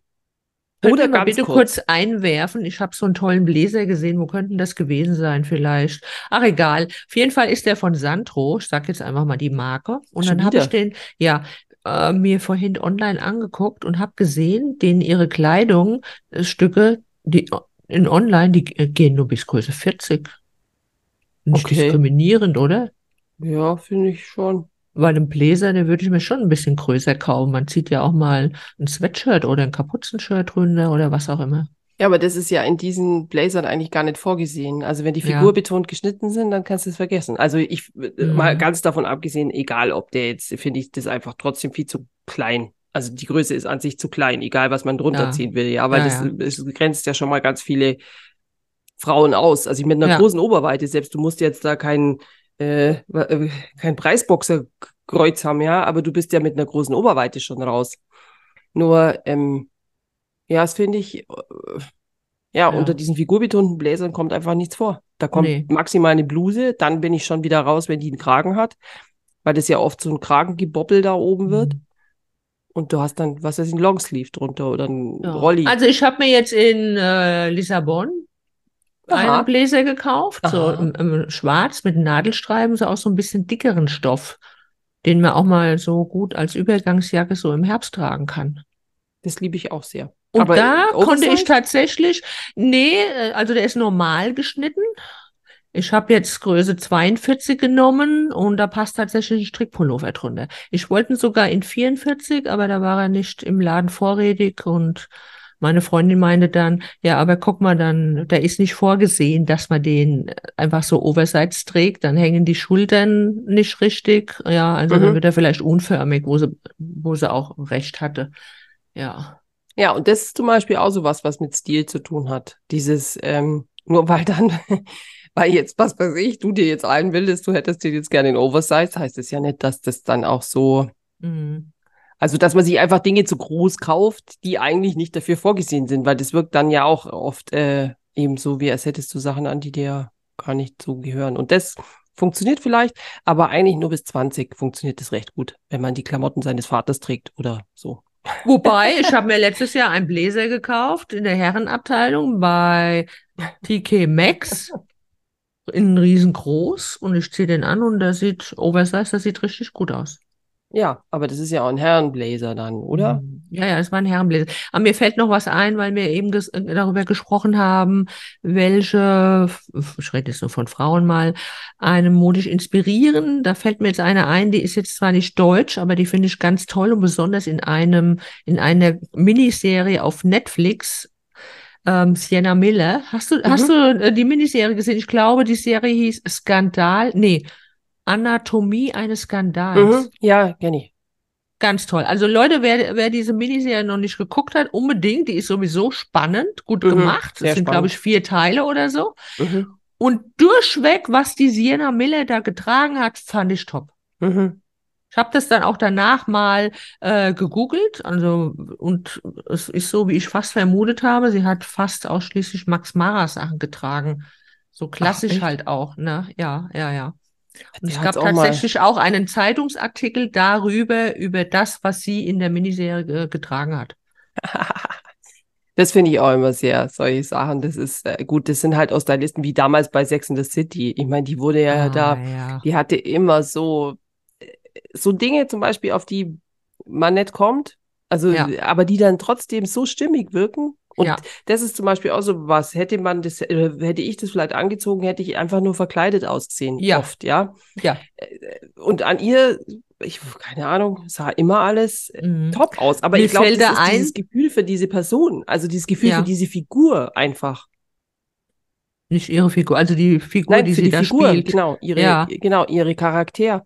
Könnt Oder mal bitte kurz. kurz einwerfen? Ich habe so einen tollen Bläser gesehen. Wo könnten das gewesen sein vielleicht? Ach, egal. Auf jeden Fall ist der von Sandro. Ich sage jetzt einfach mal die Marke. Und Schon dann habe ich den, ja, äh, mir vorhin online angeguckt und habe gesehen, denen ihre Kleidungsstücke, die in online, die gehen nur bis Größe 40. Nicht Okay. diskriminierend, oder? Ja, finde ich schon. Weil ein Bläser, den würde ich mir schon ein bisschen größer kaufen. Man zieht ja auch mal ein Sweatshirt oder ein Kapuzenshirt drunter oder was auch immer. Ja, aber das ist ja in diesen Blazern eigentlich gar nicht vorgesehen. Also wenn die Ja. figurbetont geschnitten sind, dann kannst du es vergessen. Also ich, äh, Mhm. mal ganz davon abgesehen, egal ob der jetzt, finde ich das einfach trotzdem viel zu klein. Also die Größe ist an sich zu klein, egal was man drunter Ja. ziehen will. Ja, weil Ja, das, das grenzt ja schon mal ganz viele Frauen aus. Also mit einer großen Oberweite, selbst du musst jetzt da keinen äh, äh, kein Preisboxerkreuz haben, ja, aber du bist ja mit einer großen Oberweite schon raus. Nur, ähm, ja, das finde ich, äh, ja, Ja. unter diesen figurbetonten Bläsern kommt einfach nichts vor. Da kommt Nee. maximal eine Bluse, dann bin ich schon wieder raus, wenn die einen Kragen hat, weil das ja oft so ein Kragengeboppel da oben wird. Mhm. Und du hast dann, was weiß ich, ein Longsleeve drunter oder ein Ja. Rolli. Also ich habe mir jetzt in äh, Lissabon Aha. einen Bläser gekauft, so Aha. im, im schwarz mit Nadelstreifen, so aus so ein bisschen dickeren Stoff, den man auch mal so gut als Übergangsjacke so im Herbst tragen kann. Das liebe ich auch sehr. Und Aber da konnte ich tatsächlich, nee, äh, also der ist normal geschnitten. Ich habe jetzt Größe 42 genommen und da passt tatsächlich ein Strickpullover drunter. Ich wollte ihn sogar in 44, aber da war er nicht im Laden vorrätig und meine Freundin meinte dann, ja, aber guck mal, dann, da ist nicht vorgesehen, dass man den einfach so oversize trägt, dann hängen die Schultern nicht richtig, ja, also dann Mhm. wird er vielleicht unförmig, wo sie, wo sie auch recht hatte. Ja. Ja, und das ist zum Beispiel auch so was, was mit Stil zu tun hat. Dieses, ähm, nur weil dann, weil jetzt, was weiß ich, du dir jetzt einbildest, du hättest dir jetzt gerne in Oversize, heißt es ja nicht, dass das dann auch so, Mhm. also dass man sich einfach Dinge zu groß kauft, die eigentlich nicht dafür vorgesehen sind, weil das wirkt dann ja auch oft äh, eben so, wie als hättest du Sachen an, die dir gar nicht so gehören. Und das funktioniert vielleicht, aber eigentlich nur bis 20 funktioniert das recht gut, wenn man die Klamotten seines Vaters trägt oder so. Wobei, ich habe mir letztes Jahr einen Bläser gekauft in der Herrenabteilung bei TK Maxx in riesengroß und ich ziehe den an und der sieht oversized, das sieht richtig gut aus. Ja, aber das ist ja auch ein Herrenblazer dann, oder? Mhm. Ja, ja, es war ein Herrenbläser. Aber mir fällt noch was ein, weil wir eben ges äh, darüber gesprochen haben, welche, ich rede jetzt nur von Frauen mal, einen modisch inspirieren. Da fällt mir jetzt eine ein, die ist jetzt zwar nicht deutsch, aber die finde ich ganz toll und besonders in einem, in einer Miniserie auf Netflix. Ähm, Sienna Miller. Hast du, hast du äh, die Miniserie gesehen? Ich glaube, die Serie hieß Skandal. Nee, Anatomie eines Skandals. Mhm. Ja, kenne ich. Ganz toll. Also Leute, wer, wer diese Miniserie noch nicht geguckt hat, unbedingt. Die ist sowieso spannend, gut Mhm, gemacht. Es sind, glaube ich, vier Teile oder so. Mhm. Und durchweg, was die Sienna Miller da getragen hat, fand ich top. Mhm. Ich habe das dann auch danach mal äh, gegoogelt. Also, und es ist so, wie ich fast vermutet habe. Sie hat fast ausschließlich Max Mara Sachen getragen. So klassisch echt? halt auch, ne? Ja, ja, ja. Und es Der gab auch mal- tatsächlich auch einen Zeitungsartikel darüber, über das, was sie in der Miniserie getragen hat. Das finde ich auch immer sehr, solche Sachen. Das ist äh, gut, das sind halt aus Stylisten wie damals bei Sex in the City. Ich meine, die wurde ja Ah, da, ja. die hatte immer so, äh, so Dinge zum Beispiel, auf die man nicht kommt. Also, Ja. aber die dann trotzdem so stimmig wirken. Und Ja. das ist zum Beispiel auch so was. Hätte man das, äh, hätte ich das vielleicht angezogen, hätte ich einfach nur verkleidet ausgesehen. Ja. Oft, ja. Ja. Und an ihr, ich, keine Ahnung, sah immer alles Mhm. top aus. Aber Mir ich glaube, das da ist ein- dieses Gefühl für diese Person, also dieses Gefühl Ja. für diese Figur einfach. Nicht ihre Figur, also die Figur, Nein, die sie die da Figur, spielt. genau, ihre, Ja. genau, ihre Charakter.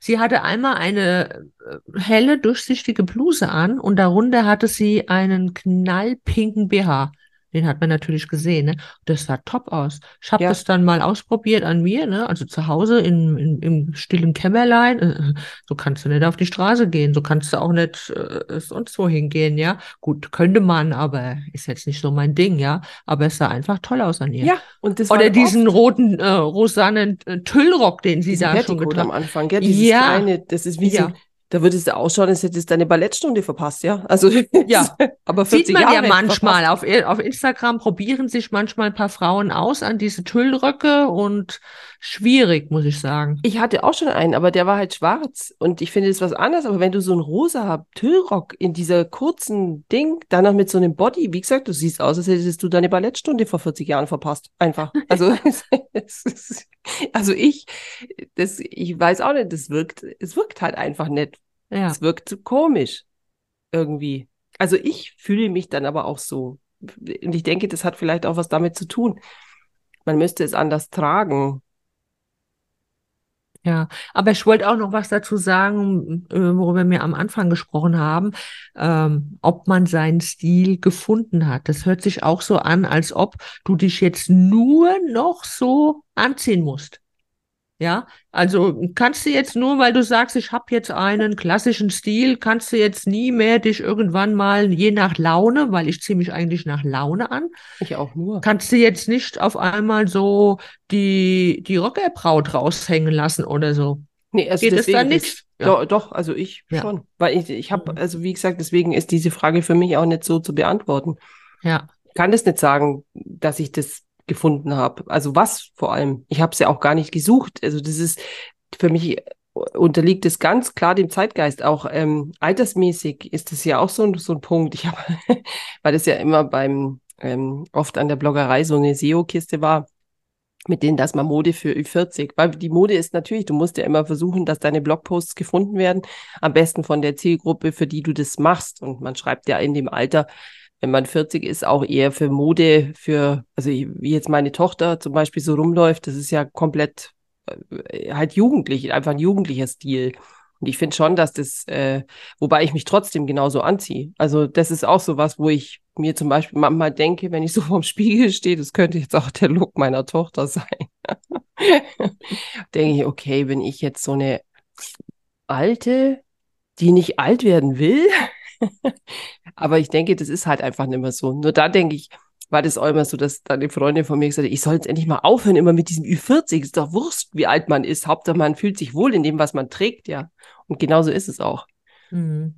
Sie hatte einmal eine äh, helle, durchsichtige Bluse an und darunter hatte sie einen knallpinken BH. Den hat man natürlich gesehen, ne? Das sah top aus. Ich habe Ja. das dann mal ausprobiert an mir, ne? Also zu Hause in, in, im stillen Kämmerlein. Äh, So kannst du nicht auf die Straße gehen. So kannst du auch nicht äh, sonst wohin gehen, ja? Gut, könnte man, aber ist jetzt nicht so mein Ding, ja? Aber es sah einfach toll aus an ihr. Ja, und das Oder diesen oft roten, äh, rosanen äh, Tüllrock, den sie diesen da schon Petticoat getragen am Anfang, gell? Dieses Ja. kleine, das ist wie so, Ja. Da würdest du ausschauen, als hättest du deine Ballettstunde verpasst, ja? Also, Ja. aber 40 Sieht man Jahre ja manchmal. Auf, auf Instagram probieren sich manchmal ein paar Frauen aus an diese Tüllröcke und schwierig, muss ich sagen. Ich hatte auch schon einen, aber der war halt schwarz. Und ich finde, das ist was anderes. Aber wenn du so einen rosa Tüllrock in dieser kurzen Ding, dann noch mit so einem Body, wie gesagt, du siehst aus, als hättest du deine Ballettstunde vor 40 Jahren verpasst. Einfach. Also, es also ich, das, ich weiß auch nicht, das wirkt, es wirkt halt einfach nicht. Ja. Es wirkt komisch. Irgendwie. Also ich fühle mich dann aber auch so. Und ich denke, das hat vielleicht auch was damit zu tun. Man müsste es anders tragen. Ja, aber ich wollte auch noch was dazu sagen, äh, worüber wir am Anfang gesprochen haben, ähm, ob man seinen Stil gefunden hat. Das hört sich auch so an, als ob du dich jetzt nur noch so anziehen musst. Ja, also kannst du jetzt nur, weil du sagst, ich habe jetzt einen klassischen Stil, kannst du jetzt nie mehr dich irgendwann mal, je nach Laune, weil ich ziehe mich eigentlich nach Laune an, Ich auch nur. kannst du jetzt nicht auf einmal so die, die Rockerbraut raushängen lassen oder so. Nee, also Geht es dann nicht? Ja. Doch, doch, also ich Ja. schon. Weil ich, ich habe, also wie gesagt, deswegen ist diese Frage für mich auch nicht so zu beantworten. Ja, Ich kann das nicht sagen, dass ich das gefunden habe. Also was vor allem? Ich habe es ja auch gar nicht gesucht. Also das ist für mich unterliegt es ganz klar dem Zeitgeist. Auch ähm, altersmäßig ist das ja auch so ein, so ein Punkt. Ich habe, weil das ja immer beim ähm, oft an der Bloggerei so eine SEO-Kiste war, mit denen dass man Mode für Ü40. Weil die Mode ist natürlich, du musst ja immer versuchen, dass deine Blogposts gefunden werden. Am besten von der Zielgruppe, für die du das machst. Und man schreibt ja in dem Alter, wenn man 40 ist, auch eher für Mode, für, also wie jetzt meine Tochter zum Beispiel so rumläuft, das ist ja komplett äh, halt jugendlich, einfach ein jugendlicher Stil. Und ich finde schon, dass das, äh, wobei ich mich trotzdem genauso anziehe. Also das ist auch so was, wo ich mir zum Beispiel manchmal denke, wenn ich so vorm Spiegel stehe, das könnte jetzt auch der Look meiner Tochter sein. denke ich, okay, wenn ich jetzt so eine alte, die nicht alt werden will, aber ich denke, das ist halt einfach nicht mehr so. Nur da denke ich, war das auch immer so, dass dann eine Freundin von mir gesagt hat, ich soll jetzt endlich mal aufhören, immer mit diesem Ü40. Ist doch Wurst, wie alt man ist. Hauptsache, man fühlt sich wohl in dem, was man trägt, ja. Und genauso ist es auch. mhm.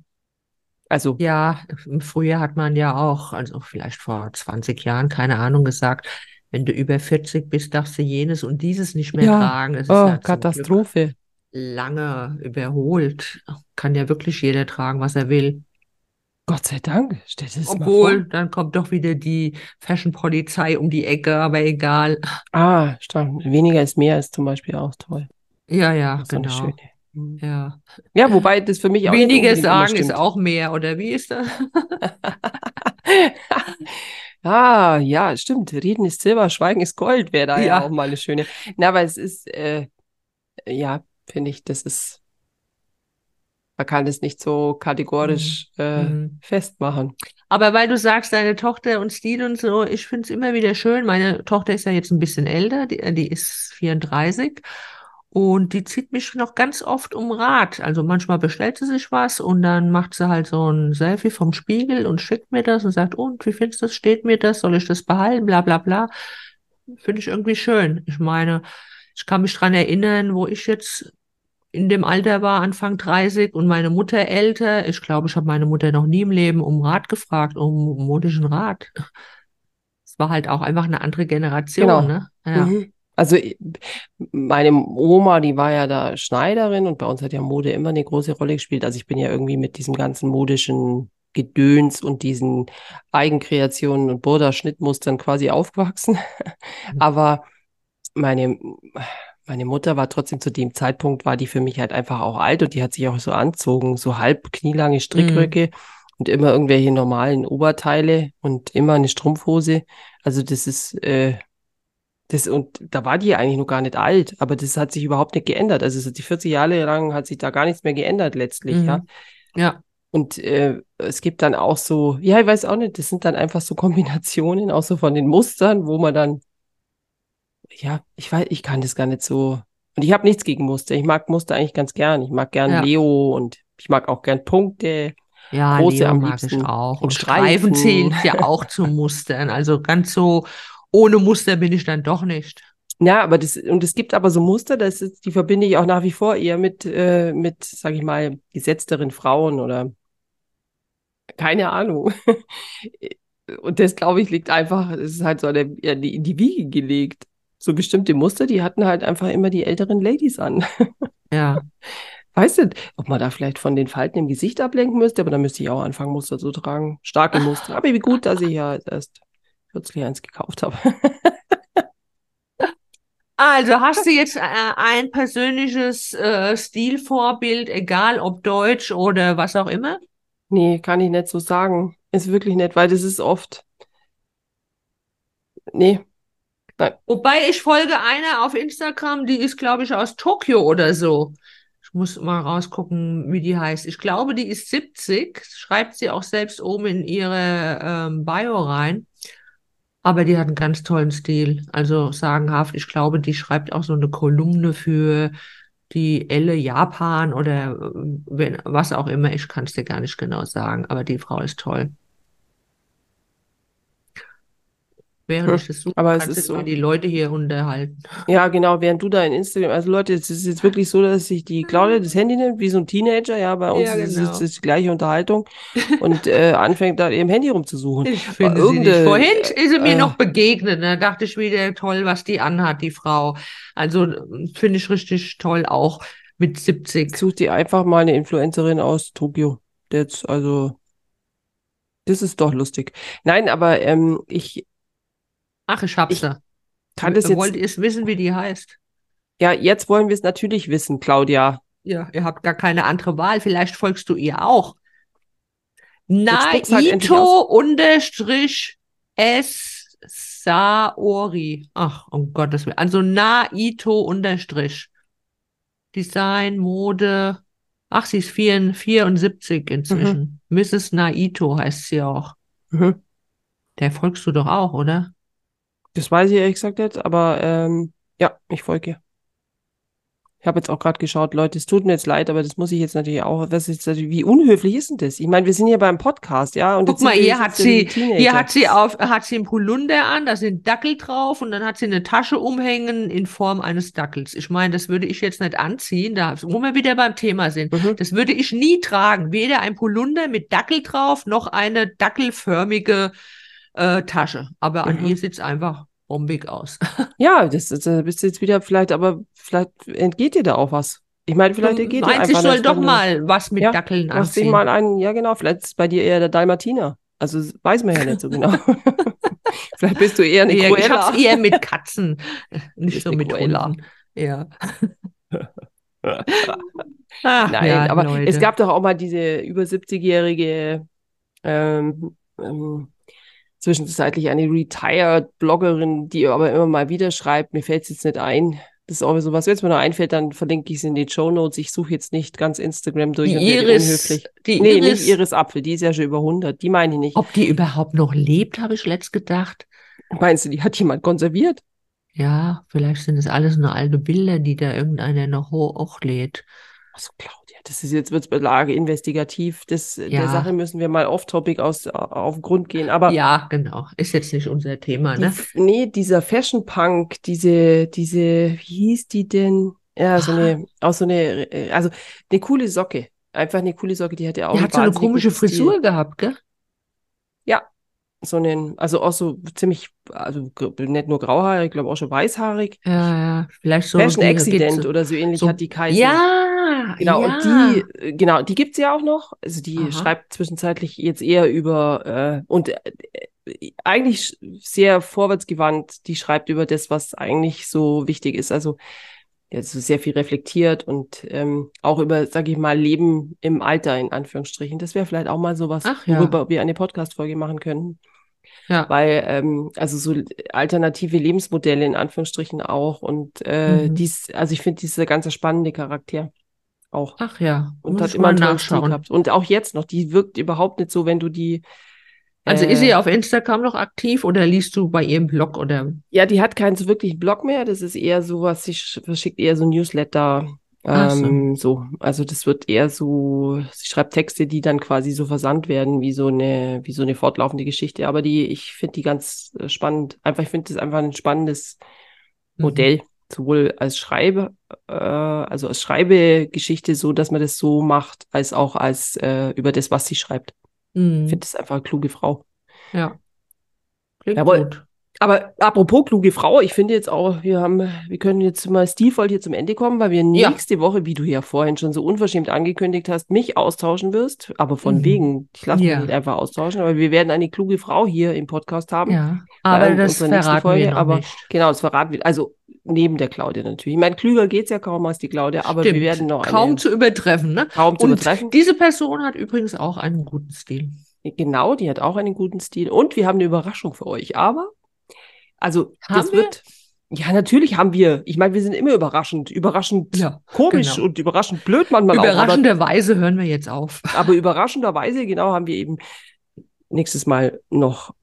Also, Ja, früher hat man ja auch, also vielleicht vor 20 Jahren, keine Ahnung, gesagt, wenn du über 40 bist, darfst du jenes und dieses nicht mehr Ja. tragen. Das ist oh, ja Katastrophe. lange überholt. Kann ja wirklich jeder tragen, was er will. Gott sei Dank. Stell dir das Obwohl, dann kommt doch wieder die Fashion-Polizei um die Ecke, aber egal. Ah, stimmt. Weniger ist mehr ist zum Beispiel auch toll. Ja, ja, so genau. schöne. Mhm. Ja. Ja, wobei das für mich auch Weniger sagen ist auch mehr, oder wie ist das? Ah, ja, stimmt. Reden ist Silber, Schweigen ist Gold, wäre da ja Ja. auch mal eine schöne. Na, aber es ist, äh, ja, finde ich, das ist, man kann das nicht so kategorisch äh, Mhm. festmachen. Aber weil du sagst, deine Tochter und Stil und so, ich finde es immer wieder schön. Meine Tochter ist ja jetzt ein bisschen älter, die, die ist 34 und die zieht mich noch ganz oft um Rat. Also manchmal bestellt sie sich was und dann macht sie halt so ein Selfie vom Spiegel und schickt mir das und sagt, und wie findest du das? Steht mir das? Soll ich das behalten? Bla bla bla. Finde ich irgendwie schön. Ich meine, ich kann mich dran erinnern, wo ich jetzt in dem Alter war, Anfang 30 und meine Mutter älter. Ich glaube, ich habe meine Mutter noch nie im Leben um Rat gefragt, um modischen Rat. Es war halt auch einfach eine andere Generation, Genau. ne? Ja. Mhm. Also i- meine Oma, die war ja da Schneiderin und bei uns hat ja Mode immer eine große Rolle gespielt. Also ich bin ja irgendwie mit diesem ganzen modischen Gedöns und diesen Eigenkreationen und Burda-Schnittmustern quasi aufgewachsen. Aber meine, meine Mutter war trotzdem zu dem Zeitpunkt, war die für mich halt einfach auch alt und die hat sich auch so anzogen, so halb knielange Strickröcke und immer irgendwelche normalen Oberteile und immer eine Strumpfhose. Also das ist, äh, das, und da war die eigentlich noch gar nicht alt, aber das hat sich überhaupt nicht geändert. Also so die 40 Jahre lang hat sich da gar nichts mehr geändert letztlich, Mhm. ja. Ja. Und äh, es gibt dann auch so, ja, ich weiß auch nicht, das sind dann einfach so Kombinationen, auch so von den Mustern, wo man dann, ja, ich weiß, ich kann das gar nicht so. Und ich habe nichts gegen Muster. Ich mag Muster eigentlich ganz gern. Ich mag gern Ja. Leo und ich mag auch gern Punkte. Ja, Große Leo am mag ich liebsten. auch. Und Und Streifen Streifen. zählt ja auch zu Mustern. Also ganz so ohne Muster bin ich dann doch nicht. Ja, aber das, und es gibt aber so Muster, das ist, die verbinde ich auch nach wie vor eher mit, äh, mit, sag ich mal, gesetzteren Frauen oder keine Ahnung. Und das, glaube ich, liegt einfach, es ist halt so ja, die, in die Wiege gelegt. So bestimmte Muster, die hatten halt einfach immer die älteren Ladies an. Ja. Weißt du, ob man da vielleicht von den Falten im Gesicht ablenken müsste, aber dann müsste ich auch anfangen, Muster zu tragen. Starke Muster. Aber wie gut, dass ich ja erst kürzlich eins gekauft habe. Also hast du jetzt äh, ein persönliches äh, Stilvorbild, egal ob deutsch oder was auch immer? Nee, kann ich nicht so sagen. Ist wirklich nicht, weil das ist oft. Nee. Wobei ich folge einer auf Instagram, die ist, glaube ich, aus Tokio oder so. Ich muss mal rausgucken, wie die heißt. Ich glaube, die ist 70, schreibt sie auch selbst oben in ihre ähm, Bio rein. Aber die hat einen ganz tollen Stil. Also sagenhaft. Ich glaube, die schreibt auch so eine Kolumne für die Elle Japan oder äh, wenn, was auch immer. Ich kann es dir gar nicht genau sagen, aber die Frau ist toll. Während Hm. ich das suche, Aber es ist so. die Leute hier unterhalten. Ja, genau, während du da in Instagram, also Leute, es ist jetzt wirklich so, dass sich die Claudia das Handy nimmt, wie so ein Teenager, ja, bei uns Ja, ist es genau. die gleiche Unterhaltung und äh, anfängt da ihrem Handy rumzusuchen. Ich finde sie nicht. Vorhin ist sie mir äh, noch begegnet. Da dachte ich wieder, toll, was die anhat, die Frau. Also äh, finde ich richtig toll, auch mit 70. Such dir einfach mal eine Influencerin aus Tokio. Jetzt, also, das ist doch lustig. Nein, aber ähm, ich Ach, ich hab's Ich da. kann das jetzt, Wollt ihr es wissen, wie die heißt? ja, jetzt wollen wir es natürlich wissen, Claudia. Ja, ihr habt gar keine andere Wahl. Vielleicht folgst du ihr auch. Naito unterstrich S Saori. Ach, um Gottes Willen. Also Naito unterstrich. Design, Mode. Ach, sie ist 74 74 inzwischen. Mrs. Naito heißt sie auch. Mhm. Der folgst du doch auch, oder? Das weiß ich ehrlich gesagt nicht, aber ähm, ja, ich folge ihr. Ich habe jetzt auch gerade geschaut, Leute, es tut mir jetzt leid, aber das muss ich jetzt natürlich auch. Das ist natürlich, wie unhöflich ist denn das? Ich meine, wir sind hier beim Podcast, ja, und Guck jetzt mal, hier jetzt hat sie, hier hat sie auf, hat sie einen Polunder an, da sind Dackel drauf und dann hat sie eine Tasche umhängen in Form eines Dackels. Ich meine, das würde ich jetzt nicht anziehen, da, wo wir wieder beim Thema sind. Mhm. Das würde ich nie tragen. Weder ein Polunder mit Dackel drauf, noch eine dackelförmige äh, Tasche. Aber an Mhm. ihr sieht's einfach bombig aus. Ja, das, das da bist du jetzt wieder vielleicht, aber vielleicht entgeht dir da auch was. Ich meine, vielleicht entgeht dir meinst, ich einfach soll doch mal was mit Ja, Dackeln dich anziehen. mal einen, ja genau, vielleicht ist bei dir eher der Dalmatiner. Also weiß man ja nicht so genau. vielleicht bist du eher eine Eher, ich hab's eher mit Katzen, nicht so mit. Hunden. Ja. Ach, Nein, ja, aber Leute. es gab doch auch mal diese über 70-jährige, ähm, ähm, zwischenzeitlich eine Retired-Bloggerin, die aber immer mal wieder schreibt, mir fällt es jetzt nicht ein. Das ist auch so was, wenn es mir noch einfällt, dann verlinke ich es in die Show Notes. Ich suche jetzt nicht ganz Instagram durch Die und Iris, unhöflich. die Nee, Iris, nicht Iris Apfel, die ist ja schon über 100, die meine ich nicht. ob die überhaupt noch lebt, habe ich letzt gedacht. Meinst du, die hat jemand konserviert? Ja, vielleicht sind es alles nur alte Bilder, die da irgendeiner noch ho- hochlädt. Also Claudia, das ist jetzt wird's Belage investigativ. Das, Der Ja. Sache müssen wir mal off-topic aus, auf den Grund gehen. Aber Ja, genau. Ist jetzt nicht unser Thema, ne? Nee, dieser Fashion Punk, diese, diese, wie hieß die denn? Ja, so eine, auch so eine, äh, also eine coole Socke. Einfach eine coole Socke, die hat ja auch Die hat so eine komische Stil. Frisur gehabt, gell? So einen, also auch so ziemlich, also nicht nur grauhaarig, ich glaube auch schon weißhaarig. Ja, ja. Vielleicht so. Fashion Accident oder so ähnlich so- hat die geheißen. Ja, Genau, ja. und die, äh, genau, die gibt's ja auch noch. Also die Aha. schreibt zwischenzeitlich jetzt eher über, äh, und äh, eigentlich sehr vorwärtsgewandt, die schreibt über das, was eigentlich so wichtig ist. Also jetzt so sehr viel reflektiert und ähm, auch über, sag ich mal, Leben im Alter in Anführungsstrichen. Das wäre vielleicht auch mal sowas, Ach ja. worüber wir eine Podcast-Folge machen können. Ja. Weil, ähm, also so alternative Lebensmodelle in Anführungsstrichen auch. Und äh, Mhm. dies, also ich finde dieser ganze spannende Charakter auch. Ach ja. Und Muss hat immer nachschauen. gehabt. Und auch jetzt noch, die wirkt überhaupt nicht so, wenn du die. Also ist äh, sie auf Instagram noch aktiv oder liest du bei ihrem Blog oder? Ja, die hat keinen so wirklichen Blog mehr. Das ist eher so was, sie sch- verschickt eher so Newsletter. Ach so. Ähm, so. Also das wird eher so, sie schreibt Texte, die dann quasi so versandt werden, wie so eine, wie so eine fortlaufende Geschichte. Aber die, ich finde die ganz äh, spannend. Einfach, ich finde das einfach ein spannendes Modell, sowohl als Schreibe, äh, also als Schreibegeschichte, so dass man das so macht, als auch als äh, über das, was sie schreibt. Mhm. Ich finde das einfach eine kluge Frau. Ja. Klingt Jawohl. gut. Aber apropos kluge Frau, ich finde jetzt auch, wir haben, wir können jetzt mal stilvoll hier zum Ende kommen, weil wir Ja. nächste Woche, wie du ja vorhin schon so unverschämt angekündigt hast, mich austauschen wirst. Aber von Mhm. wegen, ich lasse Ja. mich nicht einfach austauschen, aber wir werden eine kluge Frau hier im Podcast haben. Ja, aber das verraten Folge, wir noch aber nicht. Genau, das verraten wir. Also neben der Claudia natürlich. Ich meine, klüger geht's ja kaum als die Claudia, aber Stimmt. wir werden noch Kaum zu übertreffen, ne? kaum zu Und übertreffen. diese Person hat übrigens auch einen guten Stil. Genau, die hat auch einen guten Stil. Und wir haben eine Überraschung für euch. Aber, also, Haben das wir? wird. Ja, natürlich haben wir. Ich meine, wir sind immer überraschend. Überraschend Ja, komisch genau. und überraschend blöd manchmal auch. Überraschenderweise hören wir jetzt auf. Aber überraschenderweise, genau, haben wir eben nächstes Mal noch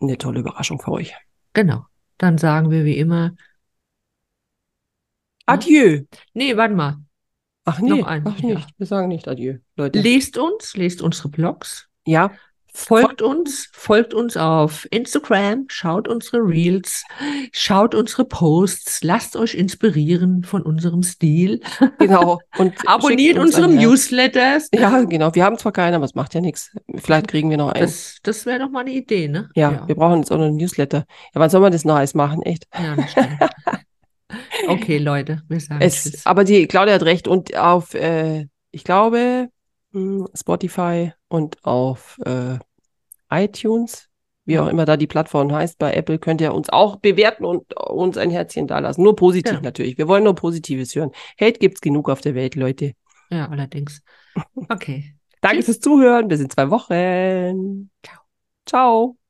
eine tolle Überraschung für euch. Genau. Dann sagen wir wie immer, Adieu. nee, warte mal. Ach nee, Noch ein, ach ja. nicht. Wir sagen nicht Adieu, Leute. Lest uns, lest unsere Blogs, ja, folgt uns, folgt uns auf Instagram, schaut unsere Reels, schaut unsere Posts, lasst euch inspirieren von unserem Stil, genau. Und abonniert unsere. Newsletters. Ja, genau. Wir haben zwar keinen, aber es macht ja nichts. Vielleicht kriegen wir noch einen. Das, das wäre doch mal eine Idee, ne? ja, ja, wir brauchen jetzt auch noch einen Newsletter. Ja, wann soll man das noch alles machen? Echt? ja das stimmt. Okay, Leute, wir sagen Es, Tschüss. aber die Claudia hat recht. Und auf, äh, ich glaube, mh, Spotify und auf äh, iTunes, wie auch immer da die Plattform heißt, bei Apple könnt ihr uns auch bewerten und uns ein Herzchen dalassen. Nur positiv Genau. natürlich. Wir wollen nur Positives hören. Hate gibt's genug auf der Welt, Leute. Ja, allerdings. Okay. Danke Tschüss. fürs Zuhören. Bis in zwei Wochen. Ciao. Ciao.